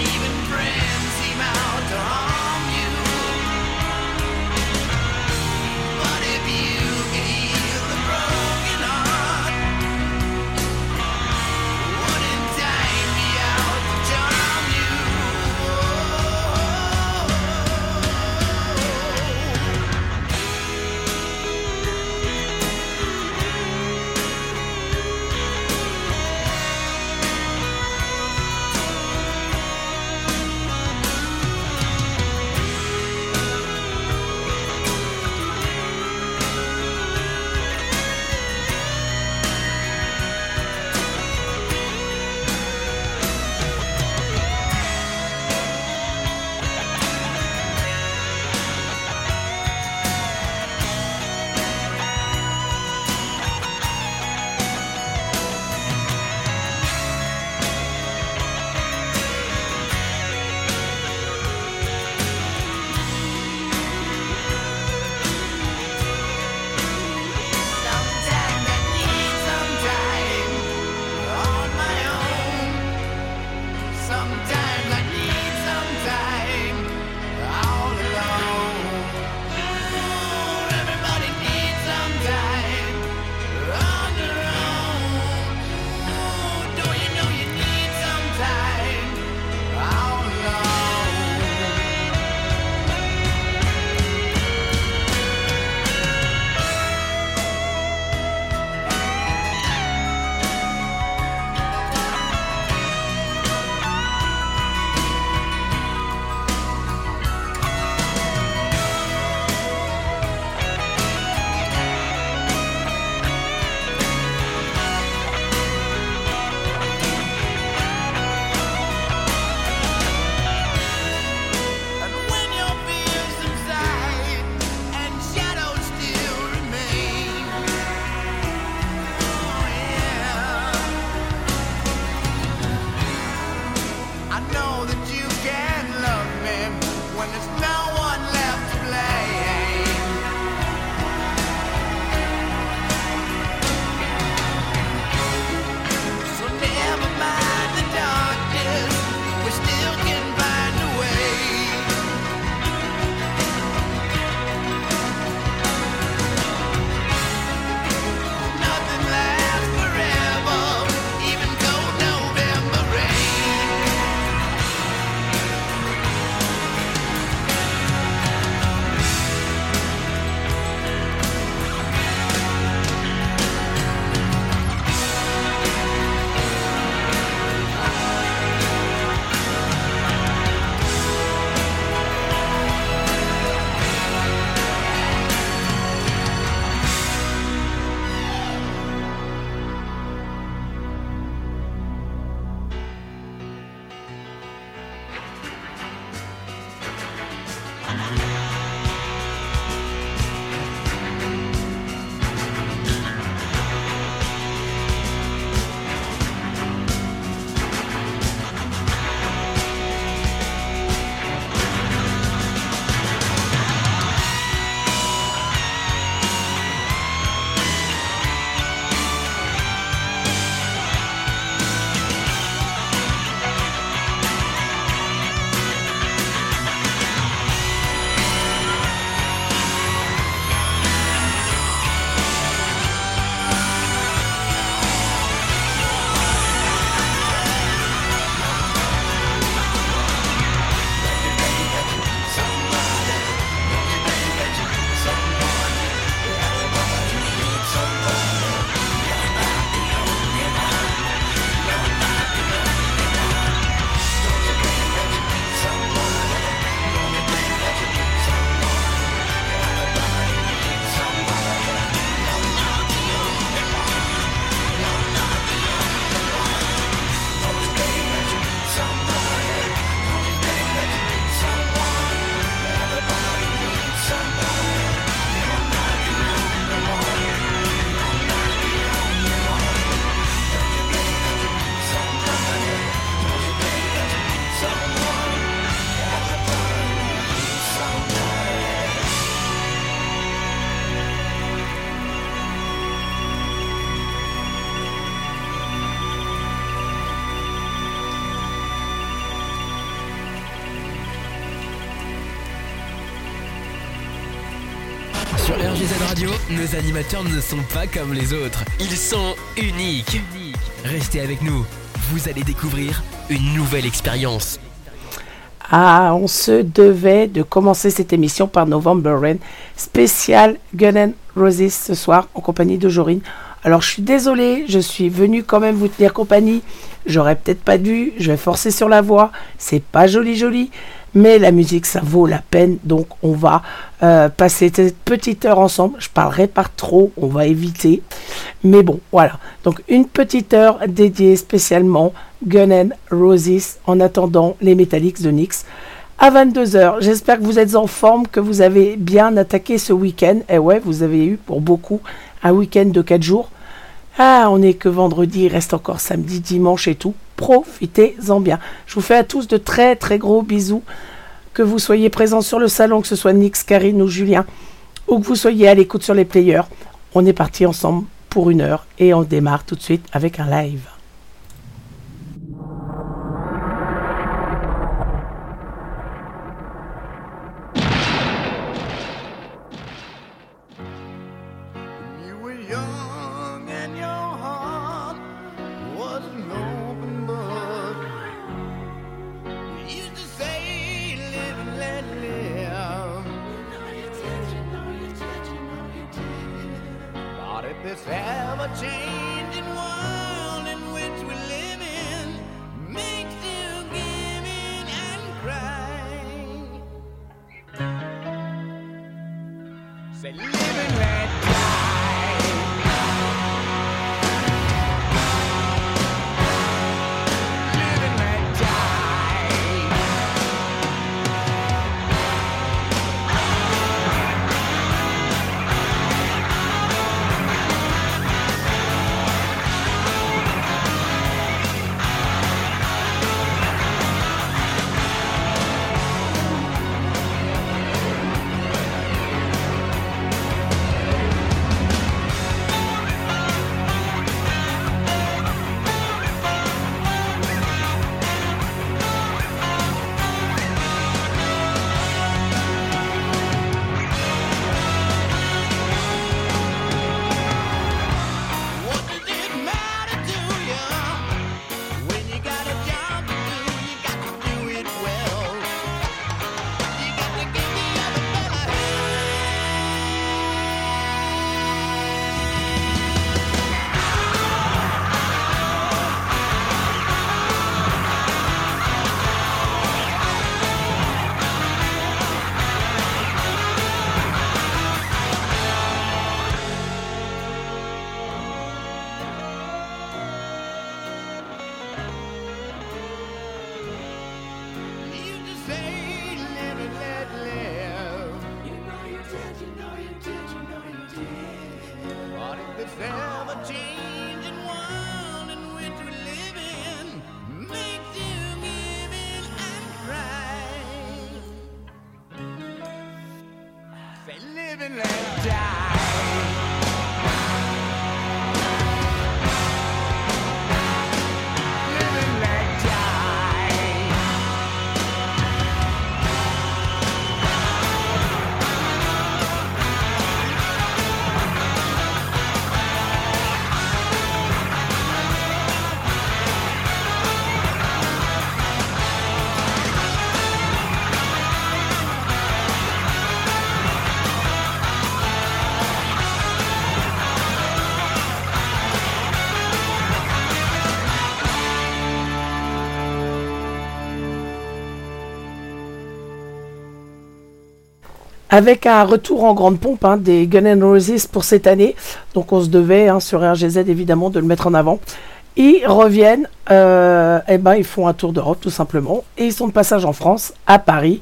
even friends. Nos animateurs ne sont pas comme les autres. Ils sont uniques. Restez avec nous. Vous allez découvrir une nouvelle expérience. Ah, on se devait de commencer cette émission par November Rain, spécial Gun and Roses ce soir en compagnie de Jorine. Alors je suis désolé, je suis venu quand même vous tenir compagnie. J'aurais peut-être pas dû, je vais forcer sur la voix. C'est pas joli joli, mais la musique ça vaut la peine. Donc on va euh, passer cette petite heure ensemble. Je parlerai pas trop, on va éviter. Mais bon, voilà. Donc une petite heure dédiée spécialement Gun and Roses en attendant les Metallics de Nyx à 22h. J'espère que vous êtes en forme, que vous avez bien attaqué ce week-end. Et ouais, vous avez eu pour beaucoup un week-end de 4 jours. Ah, on n'est que vendredi, il reste encore samedi, dimanche et tout. Profitez-en bien. Je vous fais à tous de très très gros bisous. Que vous soyez présents sur le salon, que ce soit Nix, Karine ou Julien, ou que vous soyez à l'écoute sur les players. On est parti ensemble pour une heure et on démarre tout de suite avec un live. Avec un retour en grande pompe hein, des Gun N' Roses pour cette année. Donc on se devait hein, sur RGZ évidemment de le mettre en avant. Ils reviennent, euh, eh ben ils font un tour d'Europe tout simplement, et ils sont de passage en France, à Paris,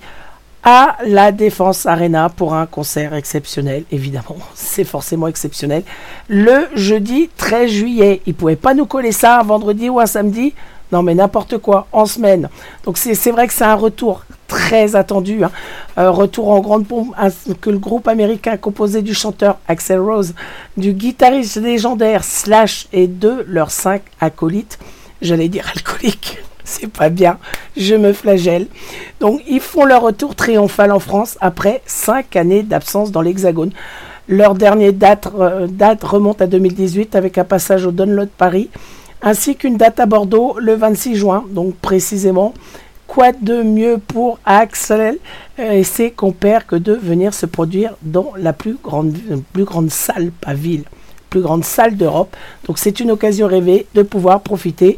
à la Défense Arena pour un concert exceptionnel, évidemment, c'est forcément exceptionnel. Le jeudi 13 juillet, ils pouvaient pas nous coller ça un vendredi ou un samedi, non mais n'importe quoi, en semaine. Donc c'est vrai que c'est un retour très attendu, hein. euh, retour en grande pompe, que le groupe américain composé du chanteur Axel Rose, du guitariste légendaire Slash et de leurs cinq acolytes, j'allais dire alcooliques, c'est pas bien, je me flagelle. Donc ils font leur retour triomphal en France après cinq années d'absence dans l'Hexagone. Leur dernière date, euh, date remonte à 2018 avec un passage au Download Paris, ainsi qu'une date à Bordeaux le 26 juin, donc précisément. Quoi de mieux pour Axel et ses compères que de venir se produire dans la plus grande, salle, pas ville, plus grande salle d'Europe? Donc c'est une occasion rêvée de pouvoir profiter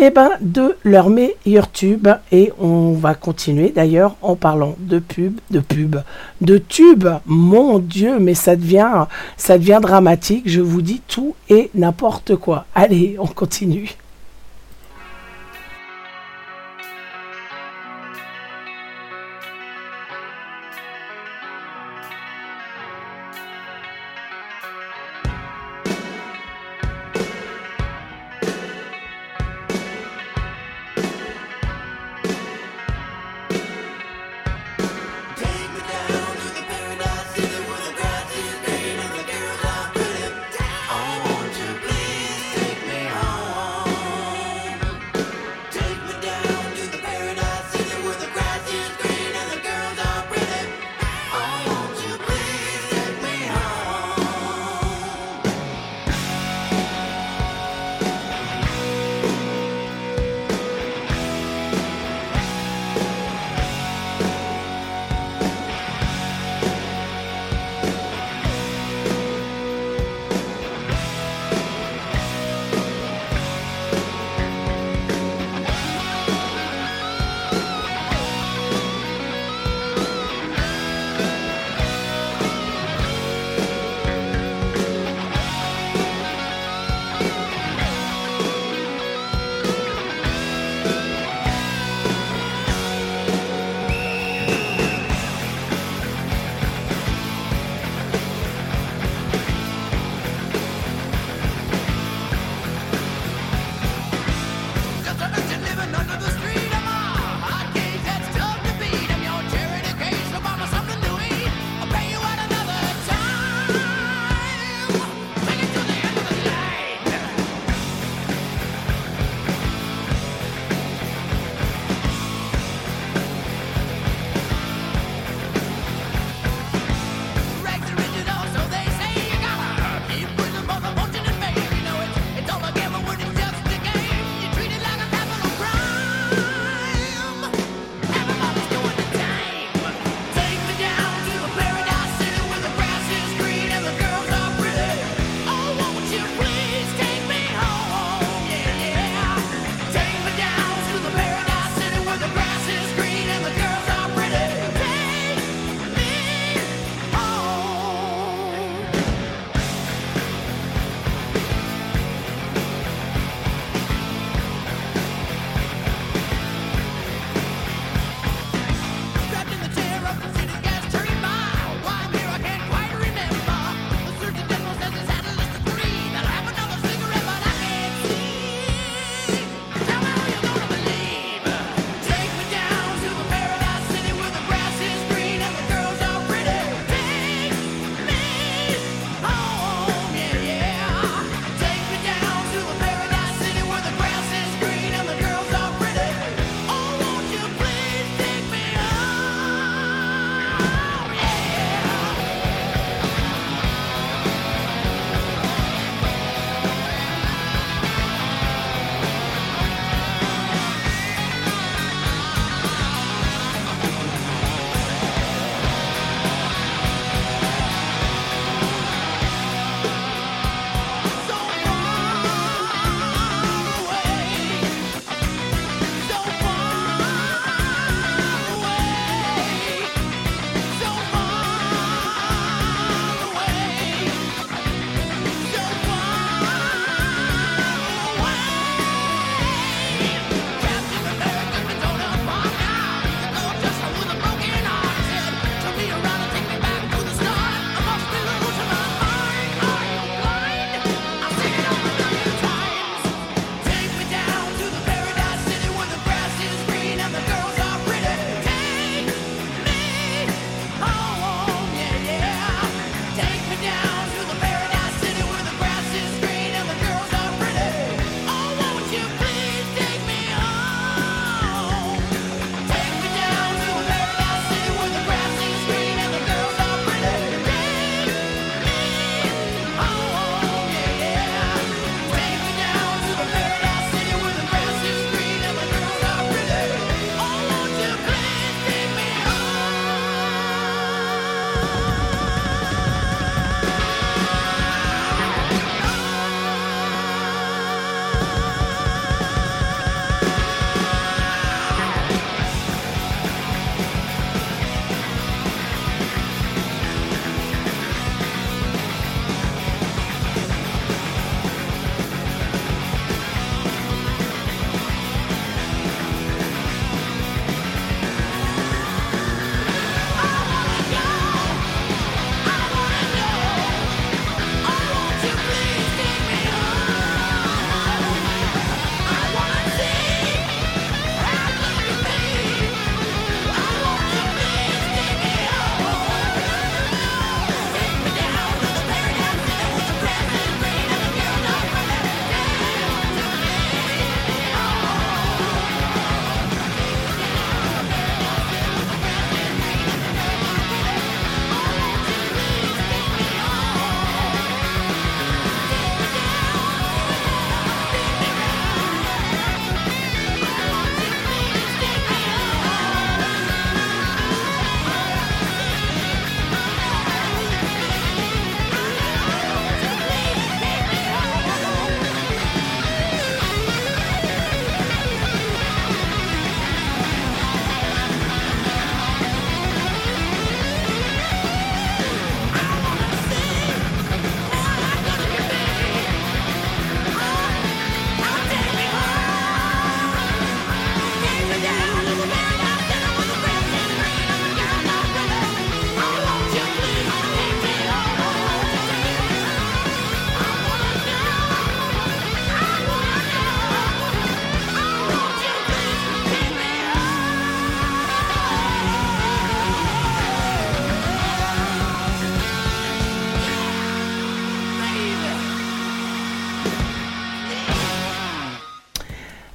eh ben, de leur meilleur tube. Et on va continuer d'ailleurs en parlant de pub, de pub, de tube. Mon Dieu, mais ça devient, ça devient dramatique. Je vous dis tout et n'importe quoi. Allez, on continue.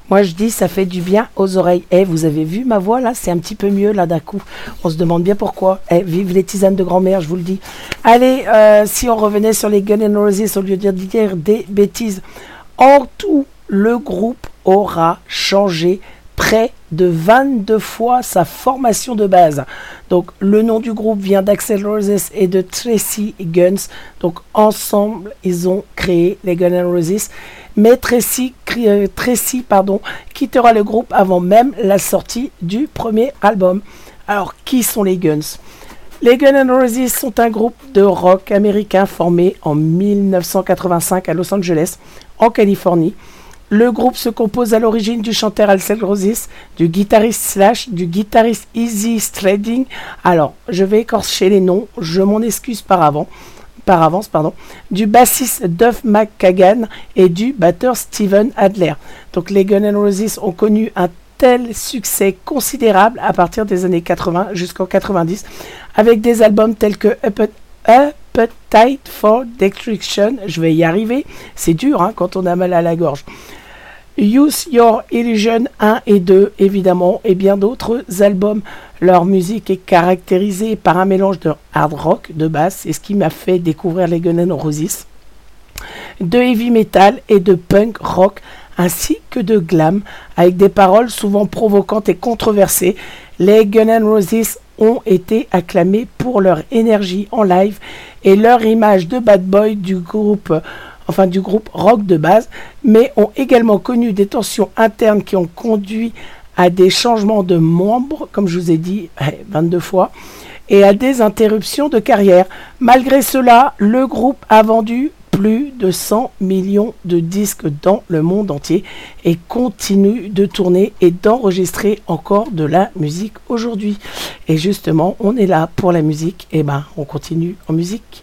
Moi, je dis, ça fait du bien aux oreilles. Eh, vous avez vu ma voix là? C'est un petit peu mieux là d'un coup. On se demande bien pourquoi. Eh, vive les tisanes de grand-mère, je vous le dis. Allez, euh, si on revenait sur les Gun N' Roses au lieu de dire des bêtises. En tout, le groupe aura changé près de 22 fois sa formation de base. Donc le nom du groupe vient d'Axel Roses et de Tracy Guns. Donc ensemble, ils ont créé les Guns Roses. Mais Tracy, euh, Tracy pardon, quittera le groupe avant même la sortie du premier album. Alors qui sont les Guns? Les Guns N' Roses sont un groupe de rock américain formé en 1985 à Los Angeles, en Californie. Le groupe se compose à l'origine du chanteur Alcel Rosis, du guitariste Slash, du guitariste Easy Strading. Alors, je vais écorcher les noms, je m'en excuse par avant. Par avance, pardon, du bassiste Duff McKagan et du batteur Steven Adler. Donc les Guns N' Roses ont connu un tel succès considérable à partir des années 80 jusqu'en 90 avec des albums tels que Appetite for Destruction, je vais y arriver, c'est dur hein, quand on a mal à la gorge. Use Your Illusion 1 et 2 évidemment et bien d'autres albums. Leur musique est caractérisée par un mélange de hard rock de basse, c'est ce qui m'a fait découvrir les Guns N' Roses, de heavy metal et de punk rock ainsi que de glam avec des paroles souvent provocantes et controversées. Les Guns N' Roses ont été acclamés pour leur énergie en live et leur image de bad boy du groupe enfin du groupe rock de base, mais ont également connu des tensions internes qui ont conduit à des changements de membres, comme je vous ai dit 22 fois, et à des interruptions de carrière. Malgré cela, le groupe a vendu plus de 100 millions de disques dans le monde entier et continue de tourner et d'enregistrer encore de la musique aujourd'hui. Et justement, on est là pour la musique, et ben on continue en musique.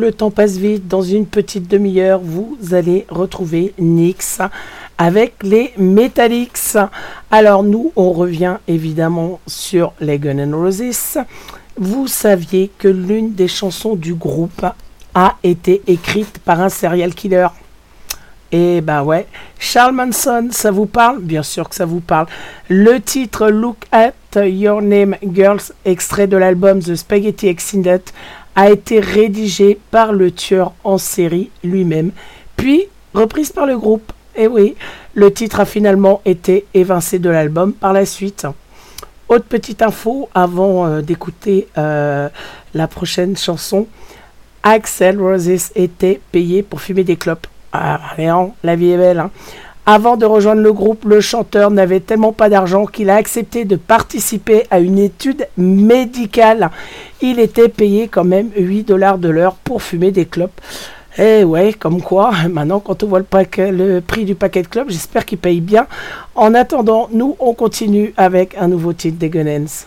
le temps passe vite. Dans une petite demi-heure, vous allez retrouver Nyx avec les Metallics. Alors nous, on revient évidemment sur les Guns Roses. Vous saviez que l'une des chansons du groupe a été écrite par un serial killer. Et ben ouais, Charles Manson, ça vous parle? Bien sûr que ça vous parle. Le titre Look at Your Name Girls, extrait de l'album The Spaghetti Extended, a été rédigé par le tueur en série lui-même, puis reprise par le groupe. Et oui, le titre a finalement été évincé de l'album par la suite. Autre petite info avant euh, d'écouter euh, la prochaine chanson. Axel Roses était payé pour fumer des clopes. Ah, rien, la vie est belle. hein. Avant de rejoindre le groupe, le chanteur n'avait tellement pas d'argent qu'il a accepté de participer à une étude médicale. Il était payé quand même 8 dollars de l'heure pour fumer des clopes. Eh ouais, comme quoi, maintenant quand on voit le, prix du paquet de clopes, j'espère qu'il paye bien. En attendant, nous, on continue avec un nouveau titre des Gunnens.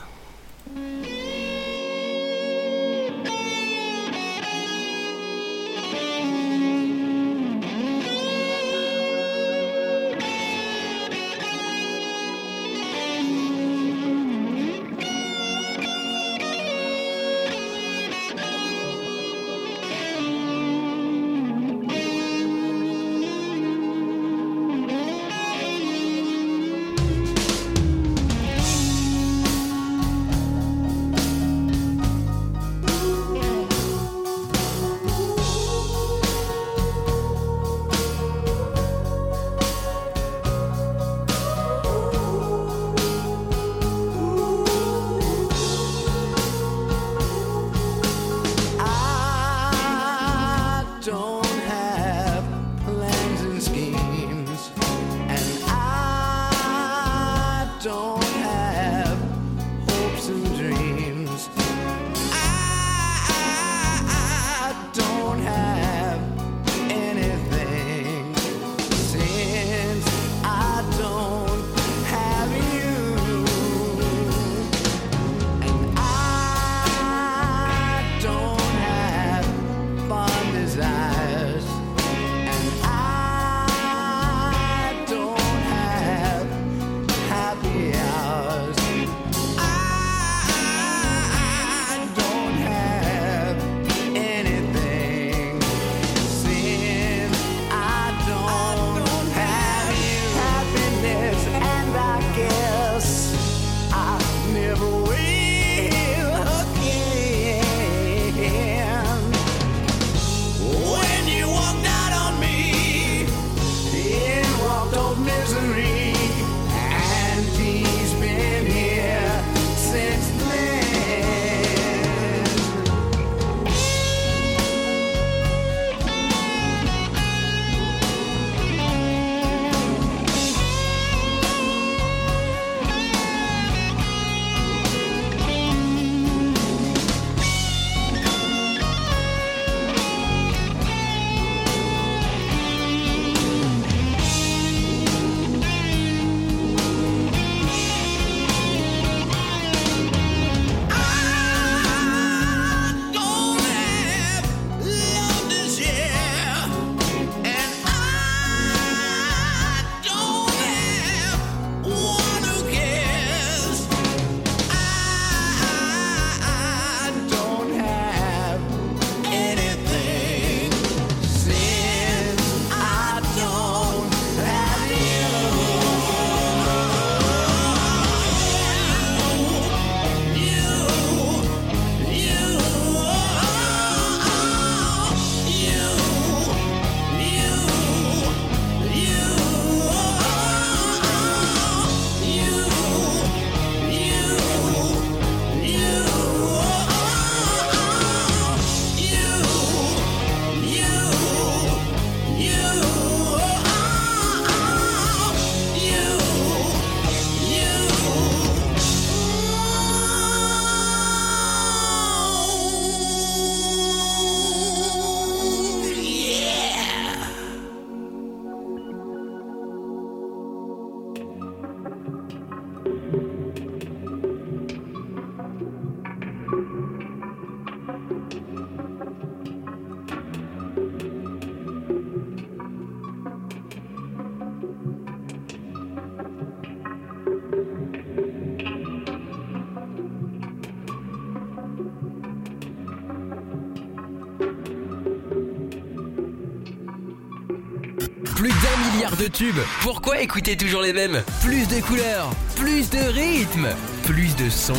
Plus d'un milliard de tubes. Pourquoi écouter toujours les mêmes? Plus de couleurs, plus de rythme, plus de sons.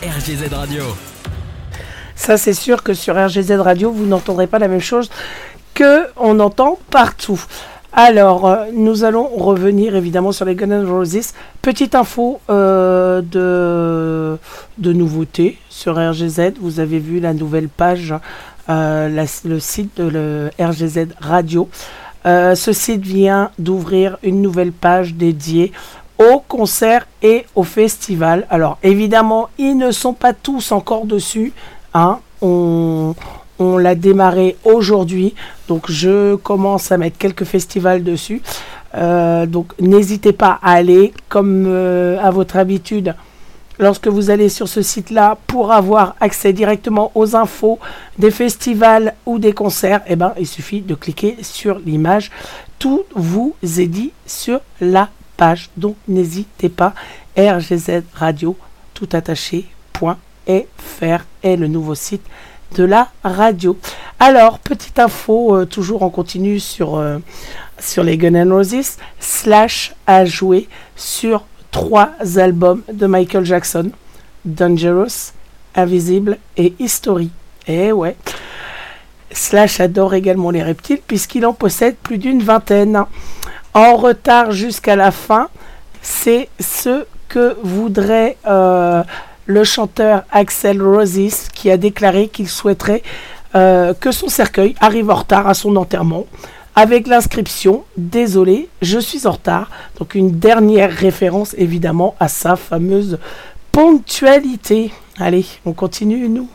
RGZ Radio. Ça, c'est sûr que sur RGZ Radio, vous n'entendrez pas la même chose que on entend partout. Alors, euh, nous allons revenir évidemment sur les Guns N' Roses. Petite info euh, de, de nouveauté sur RGZ. Vous avez vu la nouvelle page, euh, le site de RGZ Radio. Euh, ce site vient d'ouvrir une nouvelle page dédiée aux concerts et aux festivals. Alors, évidemment, ils ne sont pas tous encore dessus. hein. On, l'a démarré aujourd'hui, donc je commence à mettre quelques festivals dessus. Euh, donc n'hésitez pas à aller, comme euh, à votre habitude, lorsque vous allez sur ce site-là pour avoir accès directement aux infos des festivals ou des concerts, eh ben, il suffit de cliquer sur l'image. Tout vous est dit sur la page. Donc n'hésitez pas. RGZ Radio, tout attaché, est le nouveau site de la radio. Alors, petite info, euh, toujours en continu sur, euh, les Guns N' Roses, Slash a joué sur trois albums de Michael Jackson, Dangerous, Invisible et History. Et ouais. Slash adore également les reptiles puisqu'il en possède plus d'une vingtaine. En retard jusqu'à la fin, c'est ce que voudrait euh, le chanteur Axel Roses qui a déclaré qu'il souhaiterait euh, que son cercueil arrive en retard à son enterrement avec l'inscription Désolé, je suis en retard. Donc une dernière référence évidemment à sa fameuse ponctualité. Allez, on continue nous.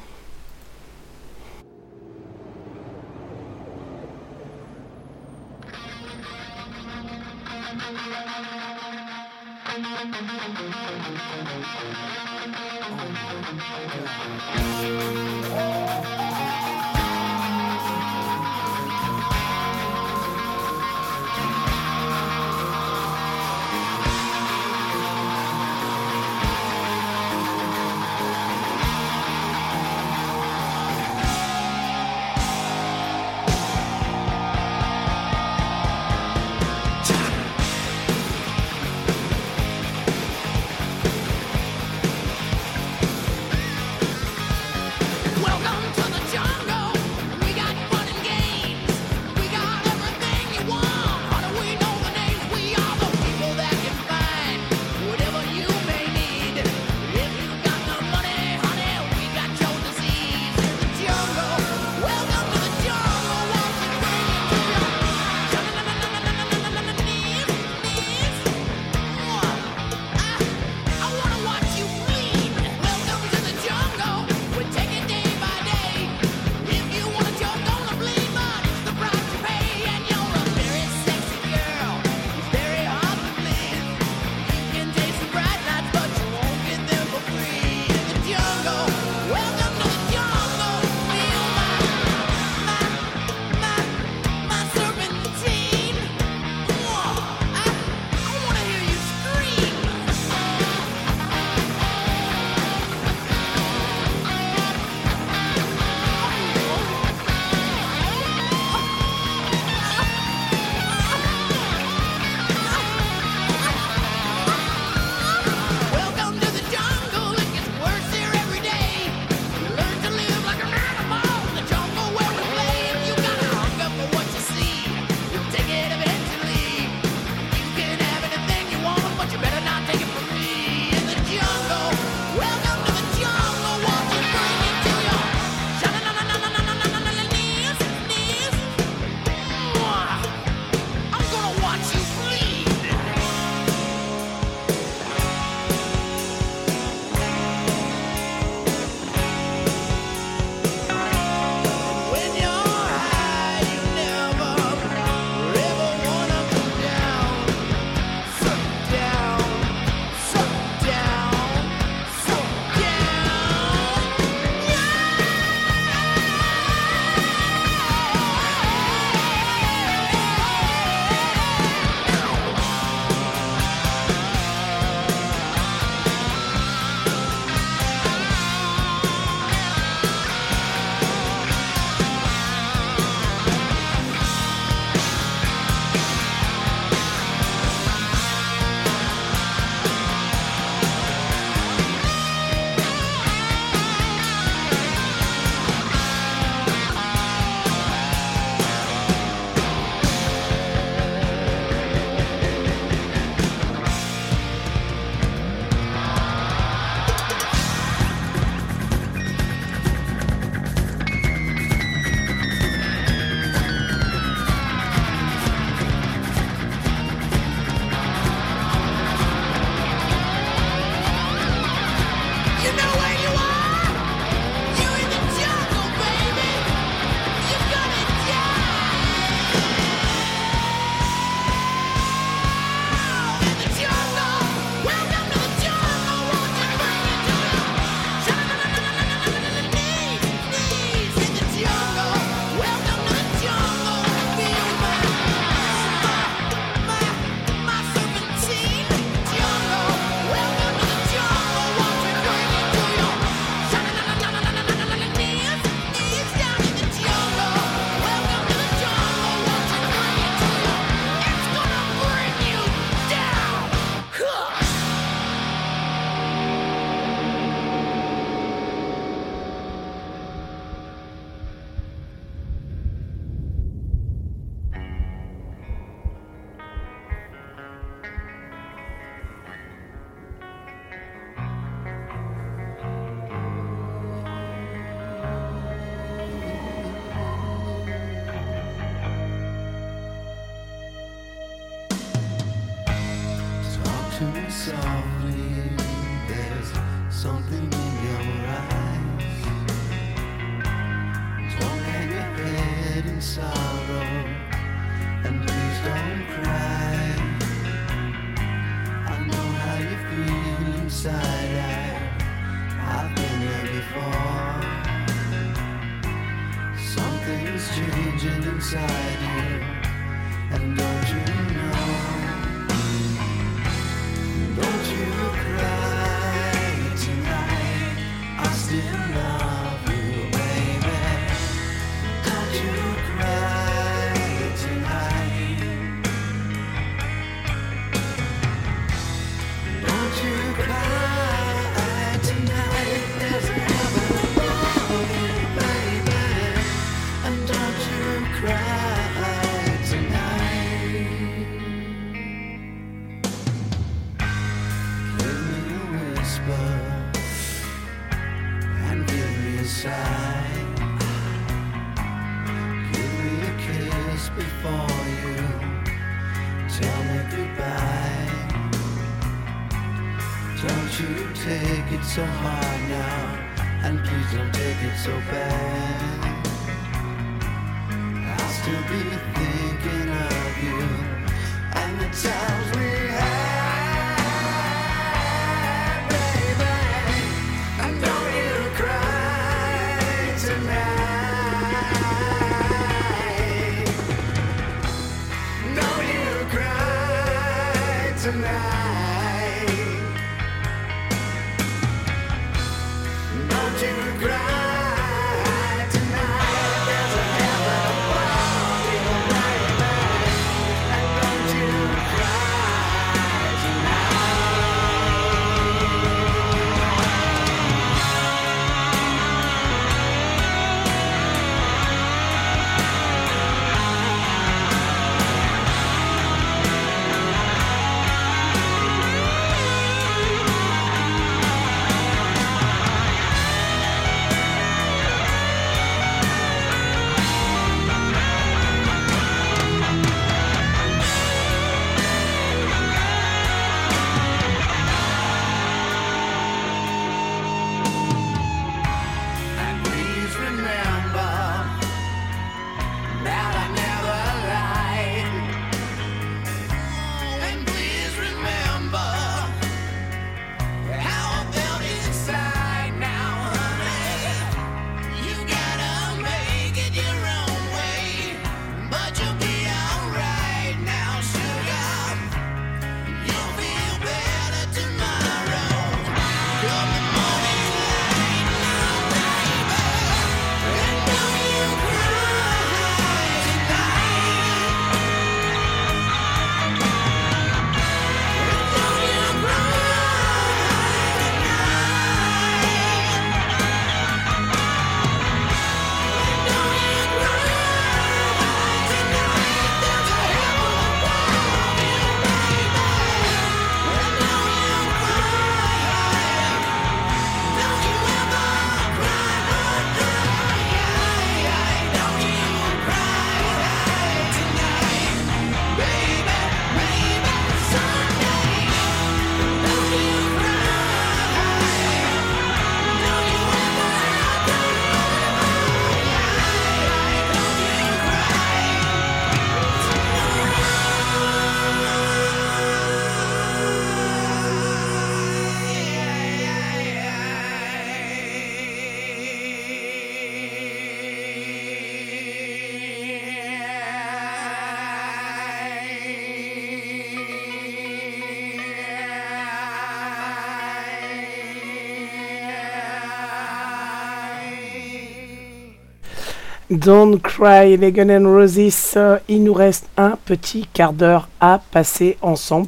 Don't Cry, Vegan and Roses. Euh, il nous reste un petit quart d'heure à passer ensemble.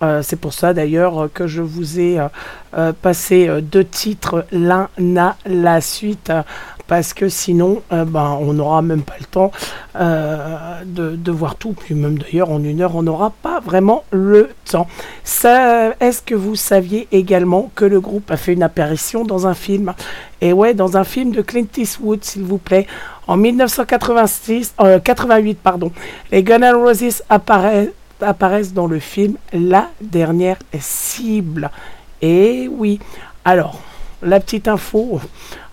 Euh, c'est pour ça d'ailleurs euh, que je vous ai passé deux titres l'un à la suite parce que sinon ben, on n'aura même pas le temps de, de, voir tout. Puis même d'ailleurs en une heure on n'aura pas vraiment le temps. Est-ce que vous saviez également que le groupe a fait une apparition dans un film? Et ouais dans un film de Clint Eastwood s'il vous plaît. En 1986, euh, 88, pardon, les Guns N' Roses apparaissent, apparaissent dans le film La dernière cible. Et oui. Alors, la petite info.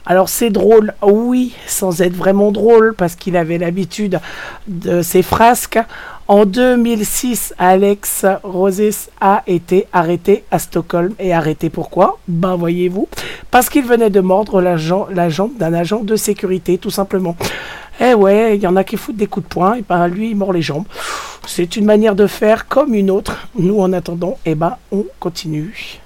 Alors c'est drôle, oui, sans être vraiment drôle, parce qu'il avait l'habitude de ses frasques. En 2006, Alex Roses a été arrêté à Stockholm. Et arrêté pourquoi? Ben voyez-vous, parce qu'il venait de mordre la, jambe d'un agent de sécurité, tout simplement. Eh ouais, il y en a qui foutent des coups de poing, et ben lui il mord les jambes. C'est une manière de faire comme une autre. Nous en attendant, eh ben on continue.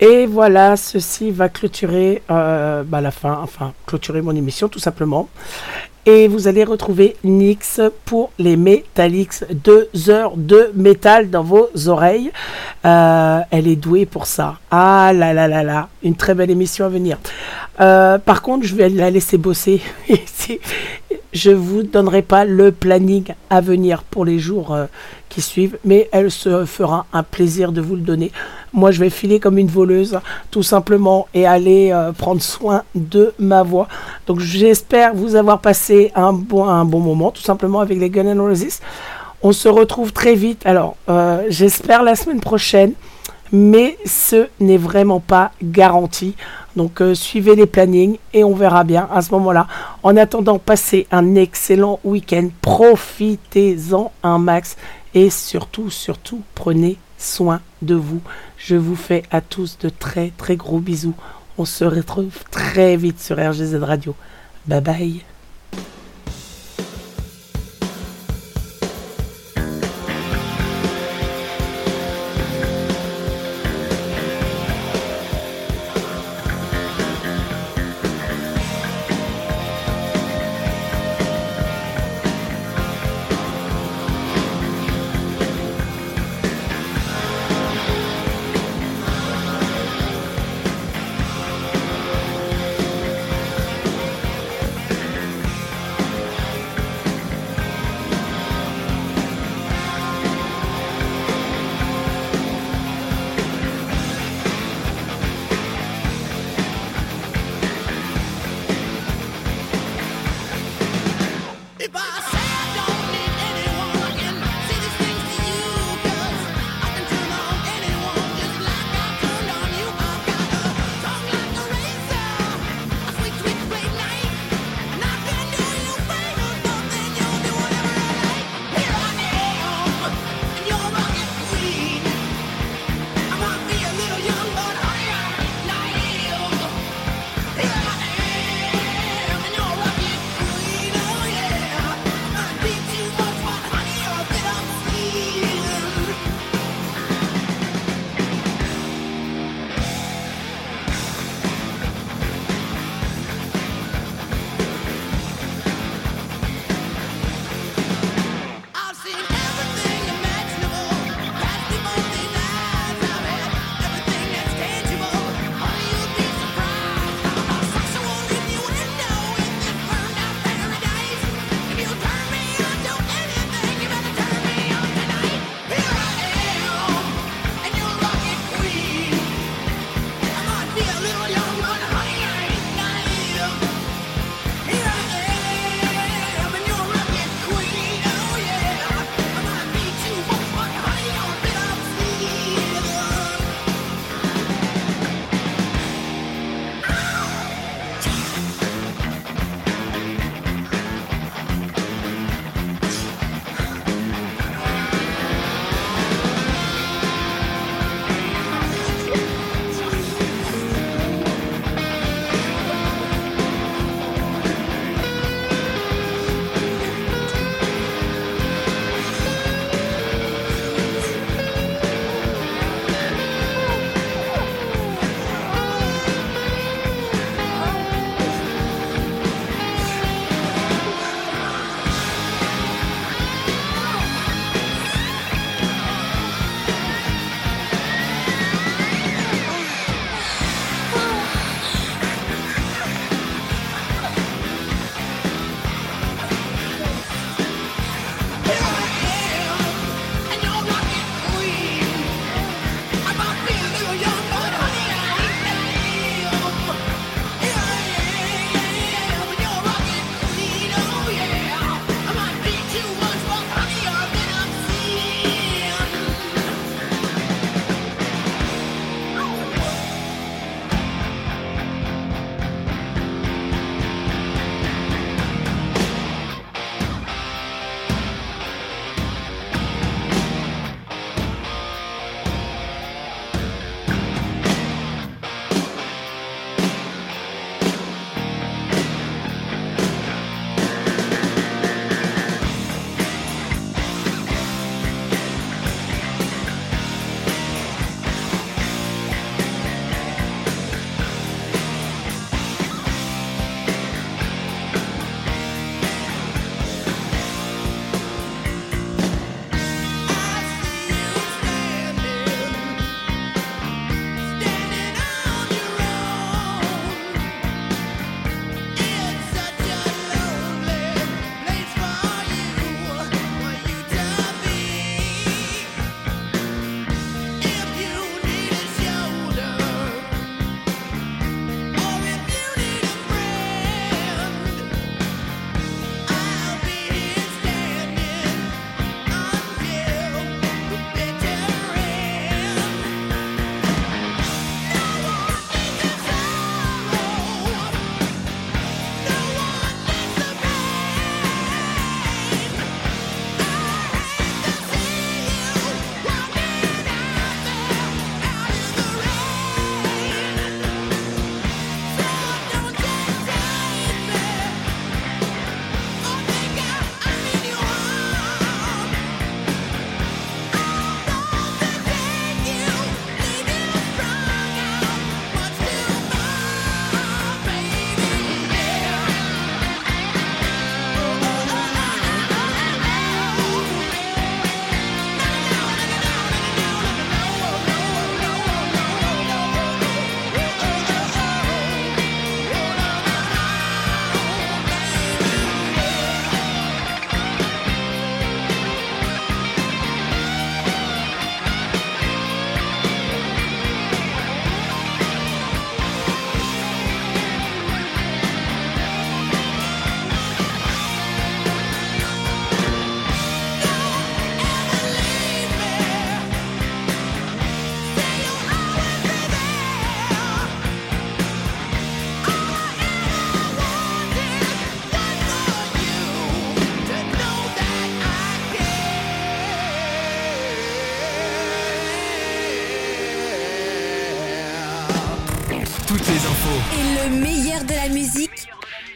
Et voilà, ceci va clôturer euh, bah, la fin, enfin clôturer mon émission tout simplement. Et vous allez retrouver Nix pour les Metallix. Deux heures de métal dans vos oreilles. Euh, elle est douée pour ça. Ah là là là là. Une très belle émission à venir. Euh, par contre, je vais la laisser bosser. je vous donnerai pas le planning à venir pour les jours euh, qui suivent, mais elle se fera un plaisir de vous le donner. Moi, je vais filer comme une voleuse, tout simplement, et aller euh, prendre soin de ma voix. Donc, j'espère vous avoir passé un bon, un bon moment, tout simplement, avec les Gun N' Roses. On se retrouve très vite. Alors, euh, j'espère la semaine prochaine, mais ce n'est vraiment pas garanti. Donc euh, suivez les plannings et on verra bien à ce moment-là. En attendant, passez un excellent week-end. Profitez-en un max. Et surtout, surtout, prenez soin de vous. Je vous fais à tous de très très gros bisous. On se retrouve très vite sur RGZ Radio. Bye bye.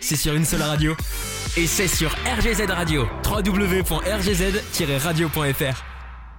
C'est sur une seule radio. Et c'est sur RGZ Radio. www.rgz-radio.fr.